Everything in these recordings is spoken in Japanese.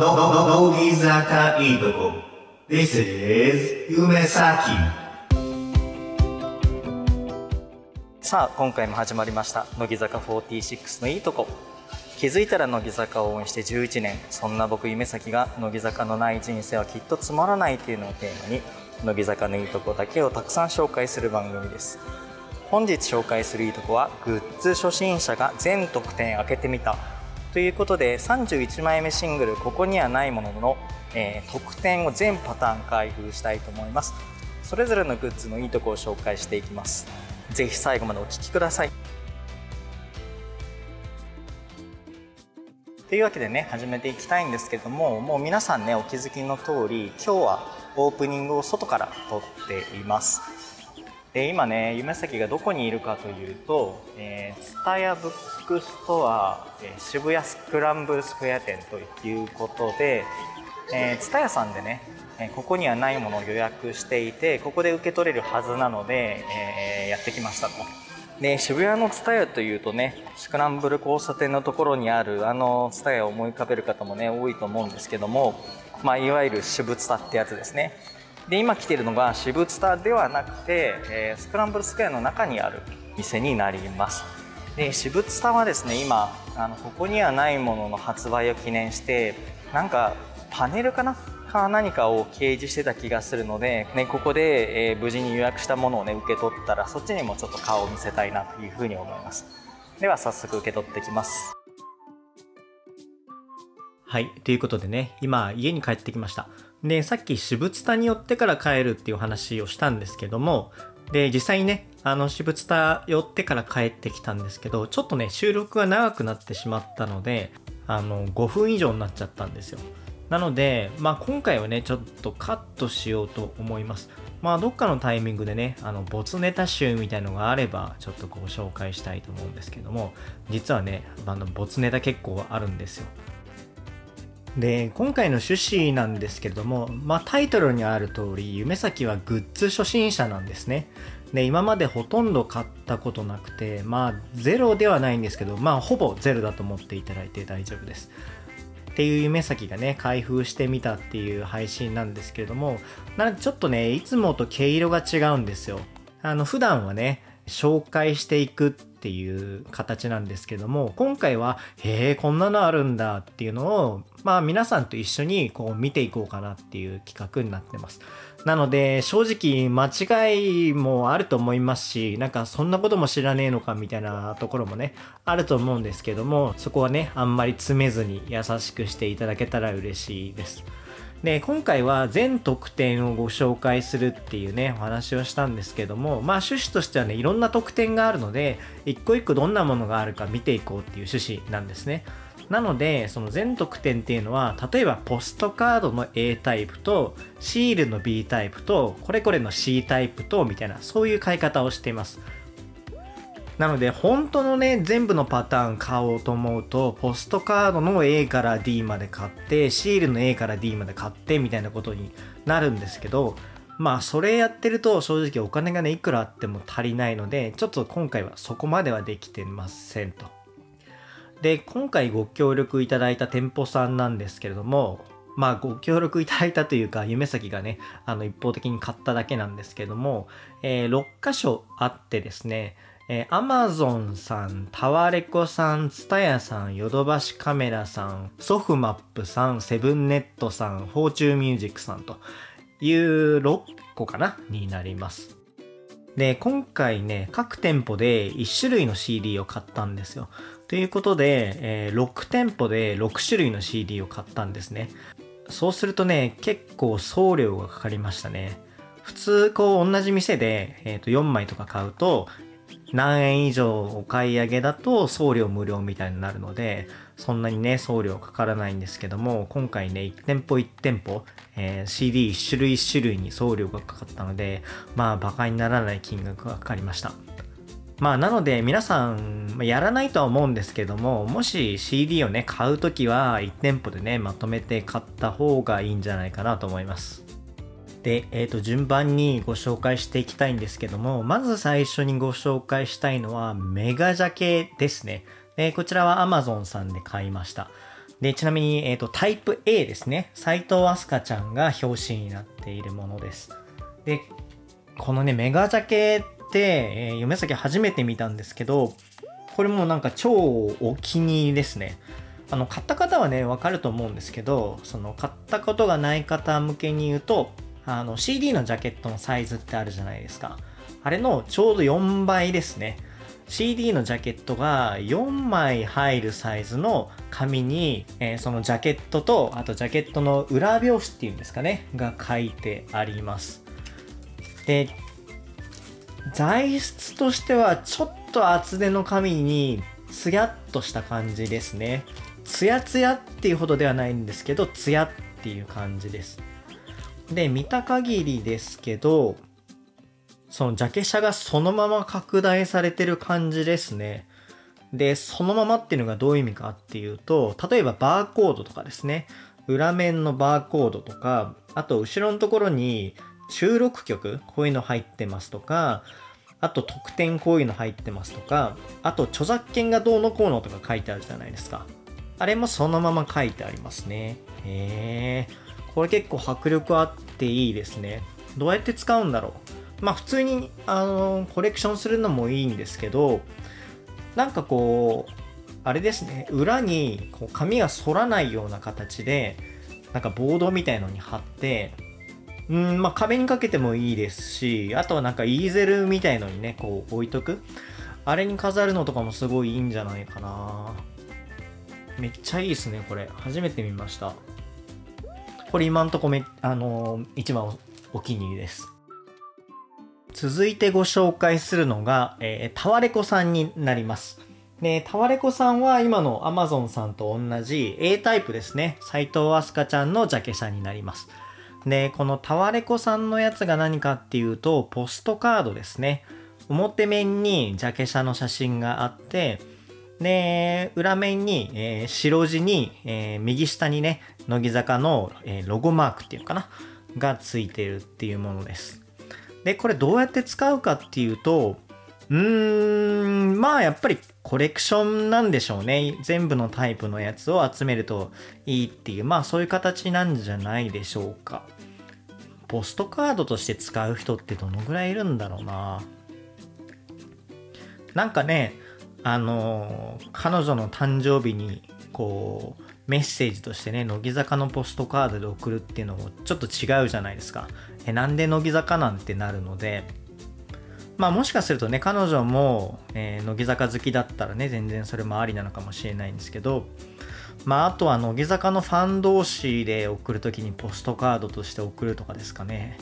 の、の、の、乃木坂いいとこ。This is 夢咲。さあ今回も始まりました。乃木坂46のいいとこ。気づいたら乃木坂を応援して11年。そんな僕夢咲が乃木坂のない人生はきっとつまらないというのをテーマに乃木坂のいいとこだけをたくさん紹介する番組です。本日紹介するいいとこはグッズ初心者が全得点開けてみた。ということで31枚目シングル「ここにはないものの」えー、特典を全パターン開封したいと思います。それぞれのグッズのいいとこを紹介していきます。ぜひ最後までお聴きください。というわけでね始めていきたいんですけどももう皆さんねお気づきの通り今日はオープニングを外から撮っています。で今ね夢咲がどこにいるかというとえー、ツタヤブックストア、えー、渋谷スクランブルスクエア店ということでえー、ツタヤさんでね、えここにはないものを予約していてここで受け取れるはずなので、えー、やってきましたと。で渋谷のツタヤというとねスクランブル交差点のところにあるあのツタヤを思い浮かべる方もね多いと思うんですけども、まあ、いわゆる渋ツタってやつですね。で今来ているのが渋ツタではなくて、えー、スクランブルスクエアの中にある店になります。で渋ツタはですね今あのここにはないものの発売を記念してなんかパネルかな？か何かを掲示してた気がするので、ね、ここで、えー、無事に予約したものをね受け取ったらそっちにもちょっと顔を見せたいなというふうに思います。では早速受け取ってきます。はいということでね今家に帰ってきました。でさっき私物タに寄ってから帰るっていう話をしたんですけどもで実際にねあの私物タ寄ってから帰ってきたんですけどちょっとね収録が長くなってしまったのであの5分以上になっちゃったんですよなので、まあ、今回はね、ちょっとカットしようと思います。まあ、どっかのタイミングでね、あの、ボツネタ集みたいのがあれば、ちょっとご紹介したいと思うんですけども、実はね、あの、ボツネタ結構あるんですよ。で、今回の趣旨なんですけれども、まあ、タイトルにある通り、夢咲はグッズ初心者なんですね。で、今までほとんど買ったことなくて、まあ、ゼロではないんですけど、まあ、ほぼゼロだと思っていただいて大丈夫です。っていう夢先がね、開封してみたっていう配信なんですけれども、なのでちょっとね、いつもと毛色が違うんですよ。あの、普段はね、紹介していくっていう形なんですけども、今回は、へえ、こんなのあるんだっていうのを、まあ皆さんと一緒にこう見ていこうかなっていう企画になってます。なので、正直間違いもあると思いますし、なんかそんなことも知らねえのかみたいなところもね、あると思うんですけども、そこはね、あんまり詰めずに優しくしていただけたら嬉しいです。で、今回は全特典をご紹介するっていうね、お話をしたんですけども、まあ趣旨としてはね、いろんな特典があるので、一個一個どんなものがあるか見ていこうっていう趣旨なんですね。なので、その全得点っていうのは、例えばポストカードの A タイプと、シールの B タイプと、これこれの C タイプと、みたいな、そういう買い方をしています。なので、本当のね、全部のパターン買おうと思うと、ポストカードの A から D まで買って、シールの A から D まで買って、みたいなことになるんですけど、まあ、それやってると正直お金がね、いくらあっても足りないので、ちょっと今回はそこまではできてませんと。で、今回ご協力いただいた店舗さんなんですけれども、まあご協力いただいたというか、夢先がね、あの一方的に買っただけなんですけども、えー、6箇所あってですね、えー、Amazon さん、タワレコさん、ツタヤさん、ヨドバシカメラさん、ソフマップさん、セブンネットさん、フォーチュンミュージックさんという6個かなになります。で、今回ね、各店舗で1種類の CD を買ったんですよ。ということで、えー、6店舗で6種類の CD を買ったんですね。そうするとね、結構送料がかかりましたね。普通、こう、同じ店で、えー、と4枚とか買うと、何円以上お買い上げだと送料無料みたいになるので、そんなにね、送料かからないんですけども、今回ね、1店舗1店舗、えー、CD1 種類1種類に送料がかかったので、まあ、馬鹿にならない金額がかかりました。まあなので皆さんやらないとは思うんですけどももし CD をね買うときは1店舗でねまとめて買った方がいいんじゃないかなと思いますで、え、ー、と順番にご紹介していきたいんですけどもまず最初にご紹介したいのはメガジャケですねでこちらは Amazon さんで買いましたで、ちなみに、えっ、と、タイプ A ですね。斎藤飛鳥ちゃんが表紙になっているものです。で、このね、メガジャケって、えー夢先初めて見たんですけど、これもなんか超お気に入りですね。あの、買った方はね、わかると思うんですけど、その、買ったことがない方向けに言うと、あの、CD のジャケットのサイズってあるじゃないですか。あれのちょうど4倍ですね。CD のジャケットが4枚入るサイズの紙に、えーそのジャケットと、あとジャケットの裏表紙っていうんですかね、が書いてあります。で、材質としてはちょっと厚手の紙にツヤっとした感じですね。ツヤツヤっていうほどではないんですけど、ツヤっていう感じです。で、見た限りですけど、そのジャケ写がそのまま拡大されてる感じですね。で、そのままっていうのがどういう意味かっていうと、例えばバーコードとかですね、裏面のバーコードとか、あと後ろのところに収録曲、こういうの入ってますとか、あと特典こういうの入ってますとか、あと著作権がどうのこうのとか書いてあるじゃないですか。あれもそのまま書いてありますね。へえ。これ結構迫力あっていいですね。どうやって使うんだろう。まあ普通に、あのコレクションするのもいいんですけど、なんかこう、あれですね、裏にこう紙が反らないような形で、なんかボードみたいのに貼って、うん、まあ壁にかけてもいいですし、あとはなんかイーゼルみたいのにね、こう置いとく。あれに飾るのとかもすごいいいんじゃないかな。めっちゃいいですね、これ。初めて見ました。これ今んとこめ、あのー一番おお気に入りです。続いてご紹介するのが、えータワレコさんになります。で、タワレコさんは今の Amazon さんと同じ A タイプですね。斎藤飛鳥ちゃんのジャケ写になります。で、このタワレコさんのやつが何かっていうと、ポストカードですね。表面にジャケ写の写真があって、で、裏面に、えー白地に、えー右下にね、乃木坂の、えーロゴマークっていうのかな？がついてるっていうものです。で、これどうやって使うかっていうと、うーん、まあやっぱりコレクションなんでしょうね。全部のタイプのやつを集めるといいっていう、まあそういう形なんじゃないでしょうか。ポストカードとして使う人ってどのぐらいいるんだろうな。なんかね、あの彼女の誕生日に、こう、メッセージとしてね、乃木坂のポストカードで送るっていうのもちょっと違うじゃないですか。え、なんで乃木坂なんてなるので、まあもしかするとね、彼女も、えー乃木坂好きだったらね、全然それもありなのかもしれないんですけど、まああとは乃木坂のファン同士で送るときにポストカードとして送るとかですかね。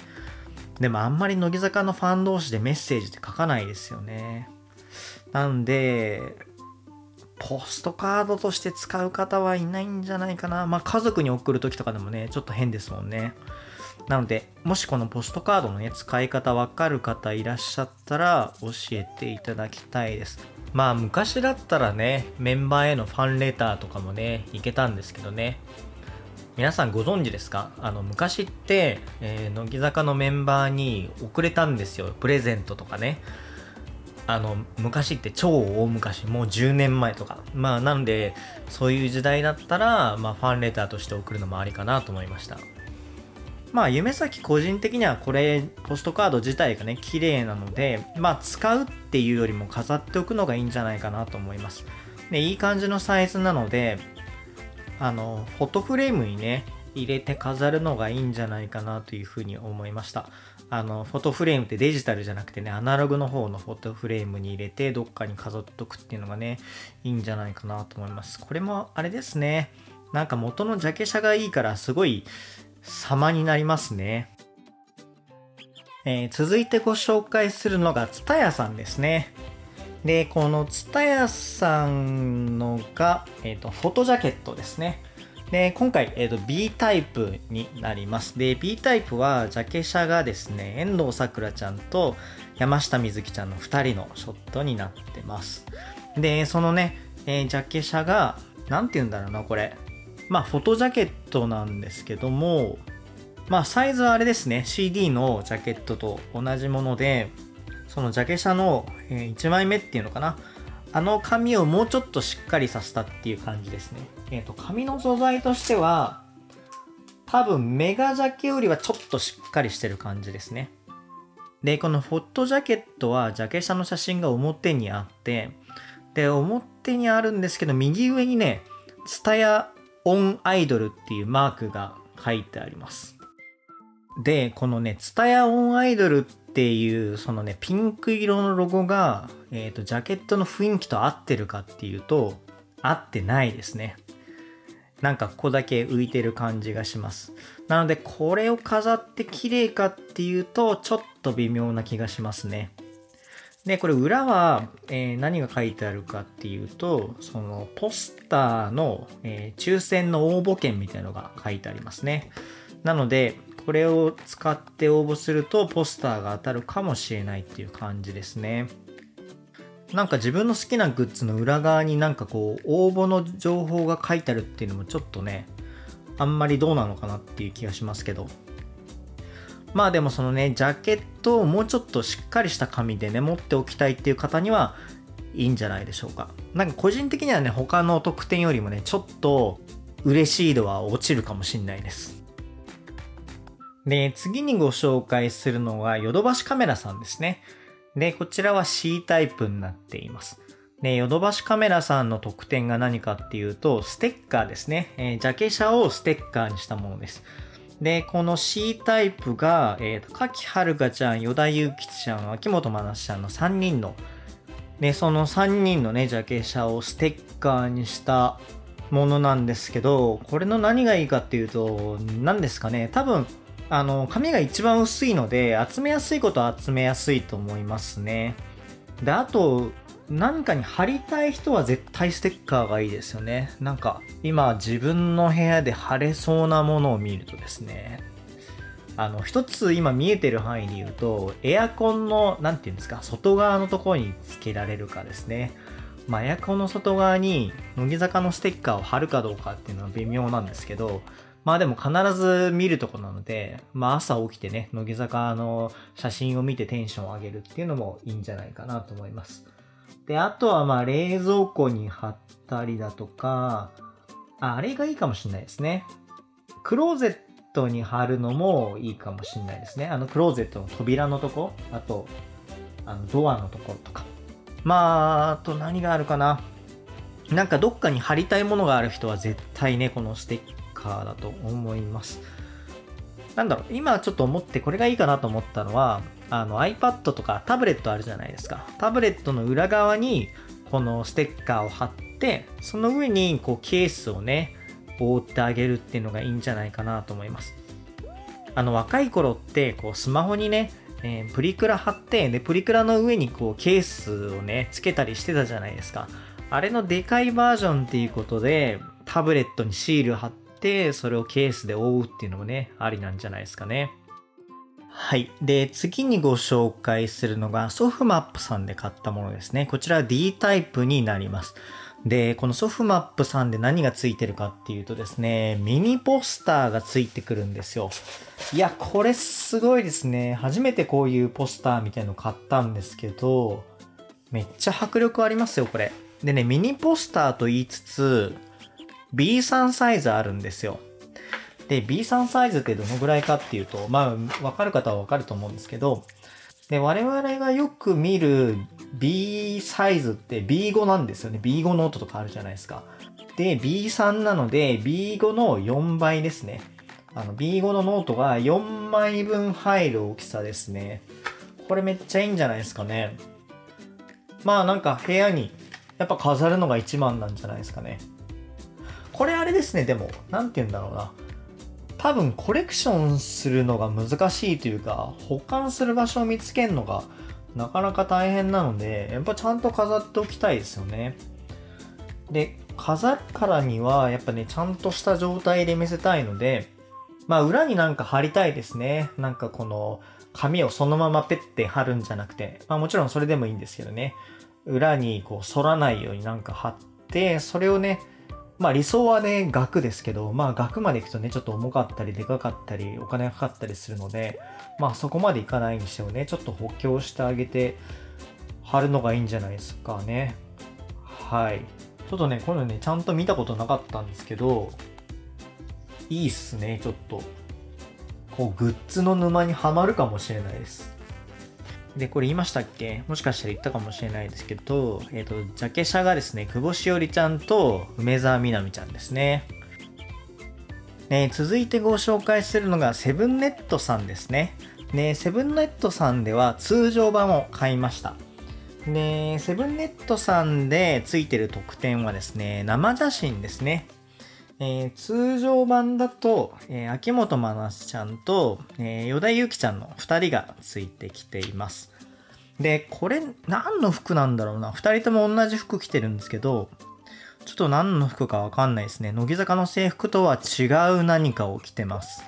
でもあんまり乃木坂のファン同士でメッセージって書かないですよね。なんで、ポストカードとして使う方はいないんじゃないかな。まあ家族に送るときとかでもね、ちょっと変ですもんね。なので、もしこのポストカードのね、使い方わかる方いらっしゃったら教えていただきたいです。まあ昔だったらね、メンバーへのファンレターとかもね、いけたんですけどね。皆さんご存知ですか？あの昔って、えー乃木坂のメンバーに送れたんですよ。プレゼントとかね。あの昔って超大昔もう10年前とか。まあなんでそういう時代だったら、まあ、ファンレターとして送るのもありかなと思いました。まあ夢咲個人的にはこれポストカード自体がね綺麗なのでまあ使うっていうよりも飾っておくのがいいんじゃないかなと思います。でいい感じのサイズなのであのフォトフレームにね入れて飾るのがいいんじゃないかなというふうに思いました。あのフォトフレームってデジタルじゃなくてねアナログの方のフォトフレームに入れてどっかに飾っとくっていうのがねいいんじゃないかなと思います。これもあれですね。なんか元のジャケ写がいいからすごい様になりますね。えー続いてご紹介するのが TSUTAYA さんですね。でこの TSUTAYA さんのが、えーとフォトジャケットですね。で今回、えーと B タイプになります。で B タイプはジャケ写がですね遠藤さくらちゃんと山下美月ちゃんの2人のショットになってます。でそのね、えージャケ写が何て言うんだろうなこれ。まあフォトジャケットなんですけどもまあサイズはあれですね CD のジャケットと同じものでそのジャケ写の1枚目っていうのかなあの紙をもうちょっとしっかりさせたっていう感じですね。えっ、ー、と、紙の素材としては、多分メガジャケよりはちょっとしっかりしてる感じですね。で、このフォットジャケットはジャケ写の写真が表にあって、で、表にあるんですけど、右上にね、ツタヤオンアイドルっていうマークが書いてあります。で、このね、ツタヤオンアイドルっていう、そのね、ピンク色のロゴが、え、ー、と、ジャケットの雰囲気と合ってるかっていうと、合ってないですね。なんかここだけ浮いてる感じがします。なので、これを飾って綺麗かっていうと、ちょっと微妙な気がしますね。で、これ裏は、えー、何が書いてあるかっていうと、そのポスターの、えー、抽選の応募券みたいなのが書いてありますね。なので、これを使って応募するとポスターが当たるかもしれないっていう感じですね。なんか自分の好きなグッズの裏側になんかこう応募の情報が書いてあるっていうのもちょっとね、あんまりどうなのかなっていう気がしますけど。まあでもそのね、ジャケットをもうちょっとしっかりした紙でね、持っておきたいっていう方にはいいんじゃないでしょうか。なんか個人的にはね、他の特典よりもね、ちょっと嬉しい度は落ちるかもしんないです。で、次にご紹介するのはヨドバシカメラさんですね。で、こちらは C タイプになっています。で、ヨドバシカメラさんの特典が何かっていうと、ステッカーですね。えー、ジャケ写をステッカーにしたものです。で、この C タイプが、えっ、ー、と、かきはるかちゃん、与田祐吉ちゃん、秋元真夏ちゃんの3人の、で、その3人のね、ジャケ写をステッカーにしたものなんですけど、これの何がいいかっていうと、何ですかね、多分、あの、紙が一番薄いので、集めやすいことは集めやすいと思いますね。で、あと、何かに貼りたい人は絶対ステッカーがいいですよね。なんか、今自分の部屋で貼れそうなものを見るとですね、あの、一つ今見えてる範囲で言うと、エアコンの、なんていうんですか、外側のところにつけられるかですね。まあ、エアコンの外側に乃木坂のステッカーを貼るかどうかっていうのは微妙なんですけど、まあでも必ず見るとこなので、まあ朝起きてね、乃木坂の写真を見てテンションを上げるっていうのもいいんじゃないかなと思います。で、あとはまあ冷蔵庫に貼ったりだとか、ああれがいいかもしれないですね。クローゼットに貼るのもいいかもしれないですね。あのクローゼットの扉のとこ、あと、あのドアのところとか。まあ、あと何があるかな。なんかどっかに貼りたいものがある人は絶対ね、このステッカーだと思います。なんだろう、今ちょっと思ってこれがいいかなと思ったのは、あの iPad とかタブレットあるじゃないですか。タブレットの裏側にこのステッカーを貼って、その上にこうケースをね、覆ってあげるっていうのがいいんじゃないかなと思います。あの若い頃ってこうスマホにね、えー、プリクラ貼って、で、プリクラの上にこうケースをね、つけたりしてたじゃないですか。あれのでかいバージョンっていうことで、タブレットにシール貼っ、それをケースで覆うっていうのもね、ありなんじゃないですかね。はい。で、次にご紹介するのが、ソフマップさんで買ったものですね。こちら D タイプになります。で、このソフマップさんで何がついてるかっていうとですね、ミニポスターがついてくるんですよ。いや、これすごいですね。初めてこういうポスターみたいの買ったんですけど、めっちゃ迫力ありますよ、これ。でね、ミニポスターと言いつつ、B3 サイズあるんですよ。で、B3 サイズってどのぐらいかっていうと、まあ、わかる方はわかると思うんですけど、で、我々がよく見る B サイズって B5 なんですよね。B5 ノートとかあるじゃないですか。で、B3 なので B5 の4倍ですね。あの B5 のノートが4枚分入る大きさですね。これめっちゃいいんじゃないですかね。まあなんか部屋にやっぱ飾るのが一番なんじゃないですかね。これあれですね、でも、なんて言うんだろうな。多分コレクションするのが難しいというか、保管する場所を見つけるのがなかなか大変なので、やっぱちゃんと飾っておきたいですよね。で、飾るからには、やっぱね、ちゃんとした状態で見せたいので、まあ裏になんか貼りたいですね。なんかこの紙をそのままペッて貼るんじゃなくて、まあもちろんそれでもいいんですけどね。裏にこう反らないようになんか貼って、それをね、まあ理想はね、額ですけど、まあ額まで行くとね、ちょっと重かったり、でかかったり、お金がかかったりするので、まあそこまでいかないにしてもね、ちょっと補強してあげて、貼るのがいいんじゃないですかね。はい。ちょっとねこれねちゃんと見たことなかったんですけどいいっすねちょっと。こうグッズの沼にはまるかもしれないです。で、これ言いましたっけ？もしかしたら言ったかもしれないですけど、えっ、ー、と、ジャケ写がですね、久保しおりちゃんと梅沢みなみちゃんですね。ね、続いてご紹介するのがセブンネットさんですね。ね、セブンネットさんでは通常版を買いました。で、セブンネットさんでついてる特典はですね、生写真ですね。えー、通常版だと、えー、秋元真夏ちゃんと、えー、与田祐希ちゃんの2人がついてきています。で、これ何の服なんだろうな。2人とも同じ服着てるんですけど、ちょっと何の服かわかんないですね。乃木坂の制服とは違う何かを着てます。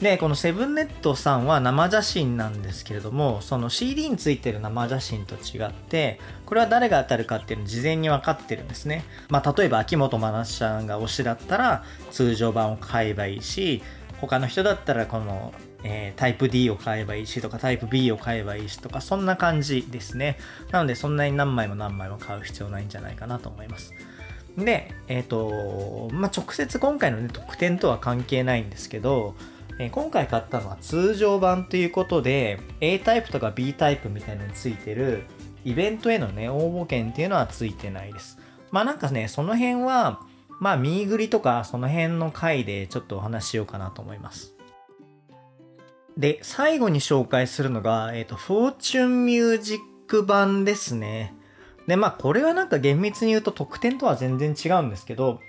で、このセブンネットさんは生写真なんですけれども、その CD についてる生写真と違って、これは誰が当たるかっていうの事前に分かってるんですね。まあ、例えば秋元真夏ちゃんが推しだったら通常版を買えばいいし、他の人だったらこの、えー、タイプ D を買えばいいしとかタイプ B を買えばいいしとかそんな感じですね。なのでそんなに何枚も何枚も買う必要ないんじゃないかなと思います。で、えっ、ー、と、まあ、直接今回のね、特典とは関係ないんですけど、え今回買ったのは通常版ということで A タイプとか B タイプみたいのについてるイベントへのね応募券っていうのはついてないですまあなんかねその辺はまあミーグリとかその辺の回でちょっとお話ししようかなと思いますで最後に紹介するのが、えっ、ー、と、フォーチュンミュージック版ですね。で、まあ、これはなんか厳密に言うと特典とは全然違うんですけど、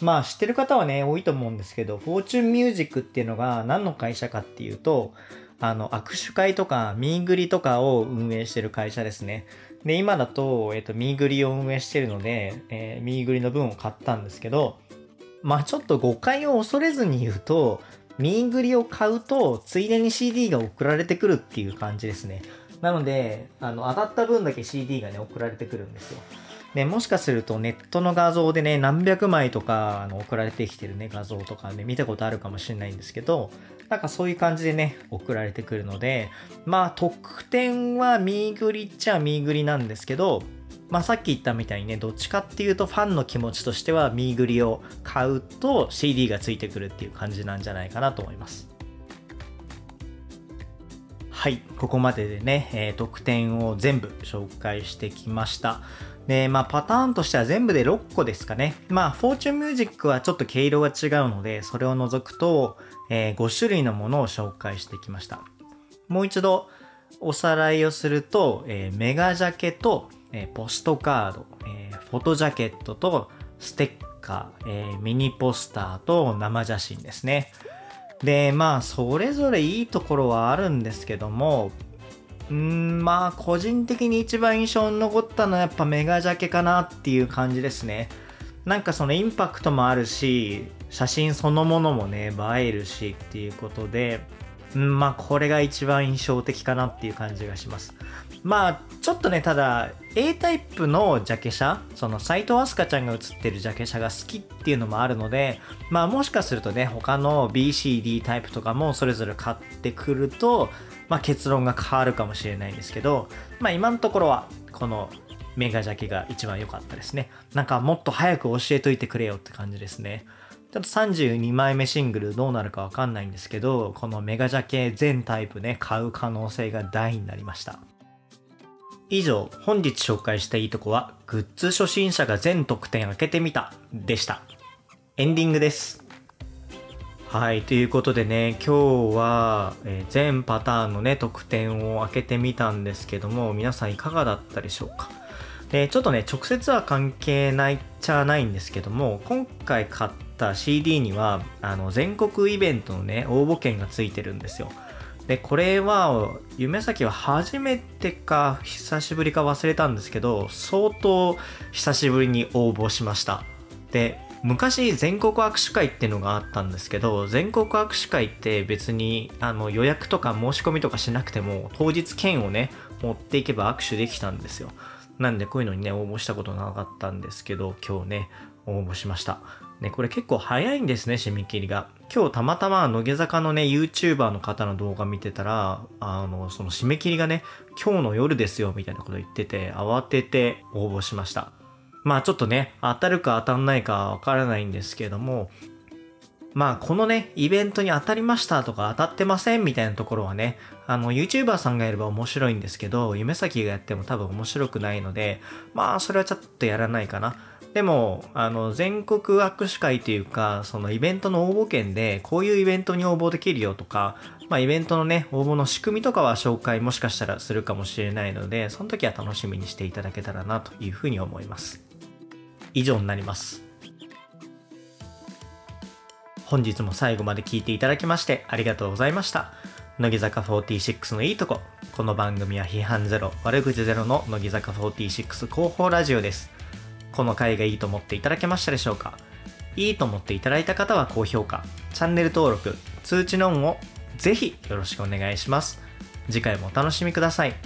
まあ知ってる方はね、多いと思うんですけど、フォーチュンミュージックっていうのが何の会社かっていうと、あの、握手会とか、ミーグリとかを運営してる会社ですね。で、今だと、えっ、と、ミーグリを運営してるので、えー、ミーグリの分を買ったんですけど、まあちょっと誤解を恐れずに言うと、ミーグリを買うと、ついでに CD が送られてくるっていう感じですね。なので、あの、当たった分だけ CD がね、送られてくるんですよ。ね、もしかするとネットの画像でね、何百枚とかあの送られてきてるね、画像とかね、見たことあるかもしれないんですけど、なんかそういう感じでね、送られてくるので、まあ特典はミーグリっちゃミーグリなんですけど、まあさっき言ったみたいにね、どっちかっていうとファンの気持ちとしてはミーグリを買うと CD がついてくるっていう感じなんじゃないかなと思います。はい、ここまででね、えー、特典を全部紹介してきました。で、まあパターンとしては全部で6個ですかね。まあ、フォーチュンミュージックはちょっと毛色が違うので、それを除くと、えー、5種類のものを紹介してきました。もう一度おさらいをすると、えー、メガジャケと、えー、ポストカード、えー、フォトジャケットとステッカー、えー、ミニポスターと生写真ですね。で、まあ、それぞれいいところはあるんですけども、うん、まあ、個人的に一番印象に残ったのはやっぱメガジャケかなっていう感じですね。なんかそのインパクトもあるし、写真そのものもね、映えるしっていうことで、うん、まあこれが一番印象的かなっていう感じがします。まあちょっとね、ただ A タイプのジャケ写、その斎藤飛鳥ちゃんが写ってるジャケ写が好きっていうのもあるので、まあもしかするとね、他の BCD タイプとかもそれぞれ買ってくると、まあ、結論が変わるかもしれないんですけど、まあ、今のところはこのメガジャケが一番良かったですね。なんかもっと早く教えといてくれよって感じですね。ちょっと32枚目シングルどうなるかわかんないんですけど、このメガジャケ全タイプね、買う可能性が大になりました。以上、本日紹介したいいとこは、グッズ初心者が全特典開けてみたでした。エンディングです。はい、ということでね、今日は、え、全パターンのね、特典を開けてみたんですけども、皆さんいかがだったでしょうか？で、ちょっとね、直接は関係ないっちゃないんですけども、今回買った CD には、あの、全国イベントのね、応募券がついてるんですよ。で、これは、夢咲は初めてか、久しぶりか忘れたんですけど、相当久しぶりに応募しました。で、昔全国握手会っていうのがあったんですけど全国握手会って別にあの予約とか申し込みとかしなくても当日券をね持っていけば握手できたんですよなんでこういうのにね応募したことなかったんですけど今日ね応募しました。ねこれ結構早いんですね締め切りが。今日たまたま乃木坂のね YouTuber の方の動画見てたらあのその締め切りがね今日の夜ですよみたいなこと言ってて慌てて応募しました。まあちょっとね、当たるか当たんないかわからないんですけども、まあこのね、イベントに当たりましたとか当たってませんみたいなところはね、あの YouTuber さんがやれば面白いんですけど、夢先がやっても多分面白くないので、まあそれはちょっとやらないかな。でも、あの、全国握手会というか、そのイベントの応募券で、こういうイベントに応募できるよとか、まあイベントのね、応募の仕組みとかは紹介もしかしたらするかもしれないので、その時は楽しみにしていただけたらなというふうに思います。以上になります。本日も最後まで聞いていただきましてありがとうございました。乃木坂46のいいとこ。この番組は批判ゼロ、悪口ゼロの乃木坂46広報ラジオです。この回がいいと思っていただけましたでしょうか？いいと思っていただいた方は高評価、チャンネル登録、通知のオンをぜひよろしくお願いします。次回もお楽しみください。